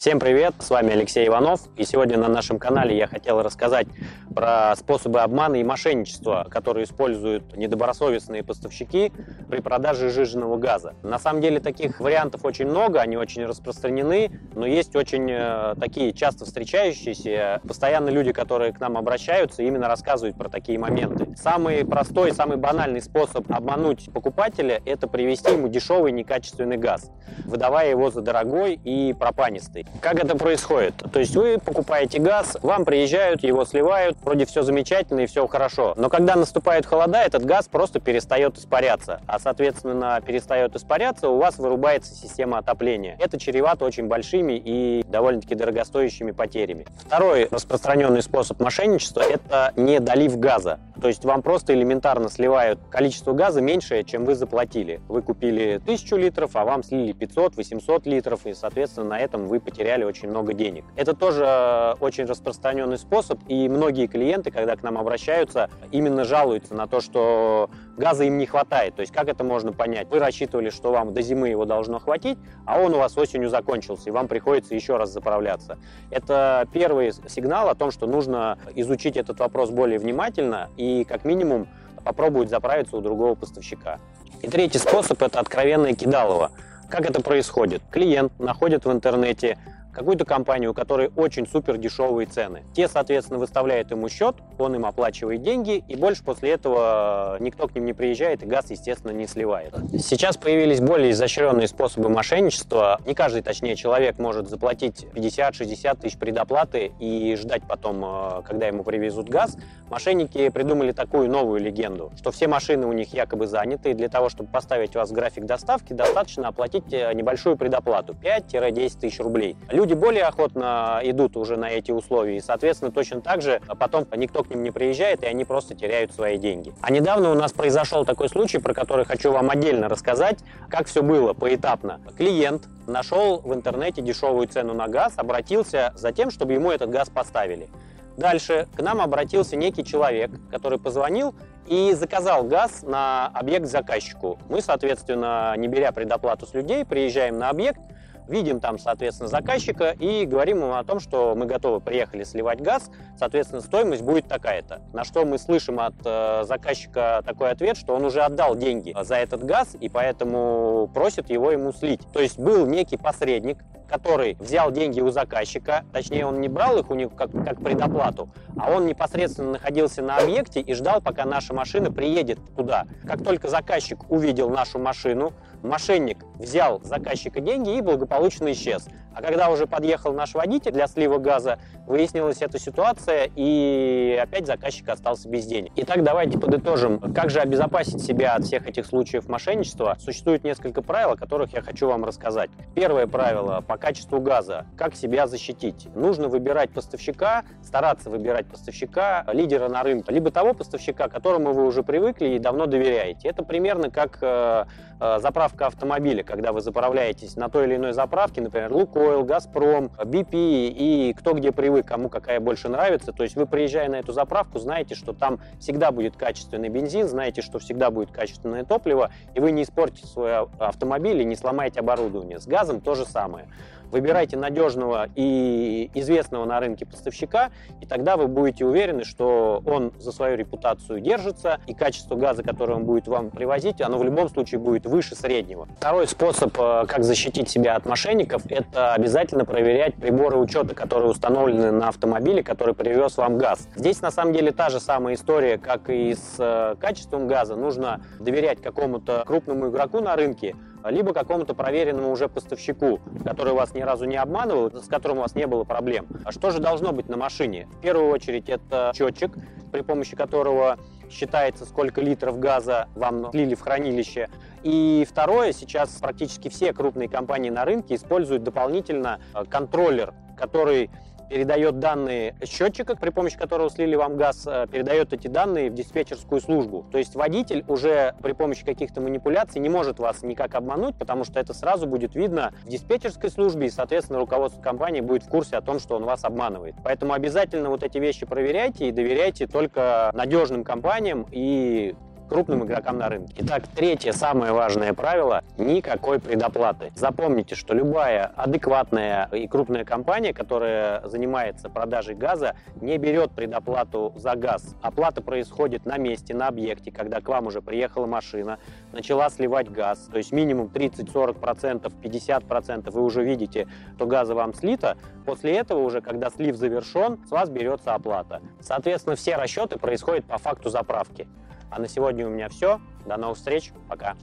Всем привет, с вами Алексей Иванов, и сегодня на нашем канале я хотел рассказать про способы обмана и мошенничества, которые используют недобросовестные поставщики при продаже жиженного газа. На самом деле таких вариантов очень много, они очень распространены, но есть очень э, такие часто встречающиеся, постоянно люди, которые к нам обращаются, именно рассказывают про такие моменты. Самый простой, самый банальный способ обмануть покупателя – это привезти ему дешевый некачественный газ, выдавая его за дорогой и пропанистый. Как это происходит? То есть вы покупаете газ, вам приезжают, его сливают, вроде все замечательно и все хорошо. Но когда наступают холода, этот газ просто перестает испаряться. А, соответственно, перестает испаряться, у вас вырубается система отопления. Это чревато очень большими и довольно-таки дорогостоящими потерями. Второй распространенный способ мошенничества – это не долив газа. То есть вам просто элементарно сливают количество газа меньшее, чем вы заплатили. Вы купили 1000 литров, а вам слили 500-800 литров, и, соответственно, на этом вы потеряли очень много денег. Это тоже э, очень распространенный способ, и многие клиенты, когда к нам обращаются, именно жалуются на то, что газа им не хватает. То есть как это можно понять? Вы рассчитывали, что вам до зимы его должно хватить, а он у вас осенью закончился, и вам приходится еще раз заправляться. Это первый сигнал о том, что нужно изучить этот вопрос более внимательно и как минимум попробовать заправиться у другого поставщика. И третий способ – это откровенное кидалово. Как это происходит? Клиент находит в интернете какую-то компанию, у которой очень супер дешевые цены. Те, соответственно, выставляют ему счет, он им оплачивает деньги, и больше после этого никто к ним не приезжает, и газ, естественно, не сливает. Сейчас появились более изощренные способы мошенничества. Не каждый, точнее, человек может заплатить 50-60 тысяч предоплаты и ждать потом, э, когда ему привезут газ. Мошенники придумали такую новую легенду, что все машины у них якобы заняты, и для того, чтобы поставить вас в график доставки, достаточно оплатить э, небольшую предоплату 5-10 тысяч рублей люди более охотно идут уже на эти условия, и, соответственно, точно так же потом никто к ним не приезжает, и они просто теряют свои деньги. А недавно у нас произошел такой случай, про который хочу вам отдельно рассказать, как все было поэтапно. Клиент нашел в интернете дешевую цену на газ, обратился за тем, чтобы ему этот газ поставили. Дальше к нам обратился некий человек, который позвонил и заказал газ на объект заказчику. Мы, соответственно, не беря предоплату с людей, приезжаем на объект, видим там, соответственно, заказчика и говорим ему о том, что мы готовы, приехали сливать газ, соответственно, стоимость будет такая-то. На что мы слышим от э, заказчика такой ответ, что он уже отдал деньги за этот газ и поэтому просит его ему слить. То есть был некий посредник, который взял деньги у заказчика, точнее он не брал их у них как, как предоплату, а он непосредственно находился на объекте и ждал, пока наша машина приедет туда. Как только заказчик увидел нашу машину, мошенник взял заказчика деньги и благополучно исчез. А когда уже подъехал наш водитель для слива газа, выяснилась эта ситуация, и опять заказчик остался без денег. Итак, давайте подытожим. Как же обезопасить себя от всех этих случаев мошенничества? Существует несколько правил, о которых я хочу вам рассказать. Первое правило по качеству газа. Как себя защитить? Нужно выбирать поставщика, стараться выбирать поставщика, лидера на рынке, либо того поставщика, которому вы уже привыкли и давно доверяете. Это примерно как э, э, заправка автомобиля, когда вы заправляетесь на той или иной заправке, например, Лукойл, Газпром, BP и кто где привык, кому какая больше нравится. То есть вы, приезжая на эту заправку, знаете, что там всегда будет качественный бензин, знаете, что всегда будет качественное топливо, и вы не испортите свой автомобиль и не сломаете оборудование. С газом то же самое. Выбирайте надежного и известного на рынке поставщика, и тогда вы будете уверены, что он за свою репутацию держится, и качество газа, которое он будет вам привозить, оно в любом случае будет выше среднего. Второй способ, э, как защитить себя от мошенников, это обязательно проверять приборы учета, которые установлены на автомобиле, который привез вам газ. Здесь на самом деле та же самая история, как и с э, качеством газа. Нужно доверять какому-то крупному игроку на рынке, либо какому-то проверенному уже поставщику, который вас ни разу не обманывал, с которым у вас не было проблем. А что же должно быть на машине? В первую очередь это счетчик, при помощи которого считается, сколько литров газа вам слили в хранилище. И второе, сейчас практически все крупные компании на рынке используют дополнительно э, контроллер, который передает данные счетчика, при помощи которого слили вам газ, э, передает эти данные в диспетчерскую службу. То есть водитель уже при помощи каких-то манипуляций не может вас никак обмануть, потому что это сразу будет видно в диспетчерской службе, и, соответственно, руководство компании будет в курсе о том, что он вас обманывает. Поэтому обязательно вот эти вещи проверяйте и доверяйте только надежным компаниям и крупным игрокам на рынке. Итак, третье самое важное правило – никакой предоплаты. Запомните, что любая адекватная и крупная компания, которая занимается продажей газа, не берет предоплату за газ. Оплата происходит на месте, на объекте, когда к вам уже приехала машина, начала сливать газ, то есть минимум 30-40%, 50% вы уже видите, что газа вам слито. После этого уже, когда слив завершен, с вас берется оплата. Соответственно, все расчеты происходят по факту заправки. А на сегодня у меня все. До новых встреч. Пока.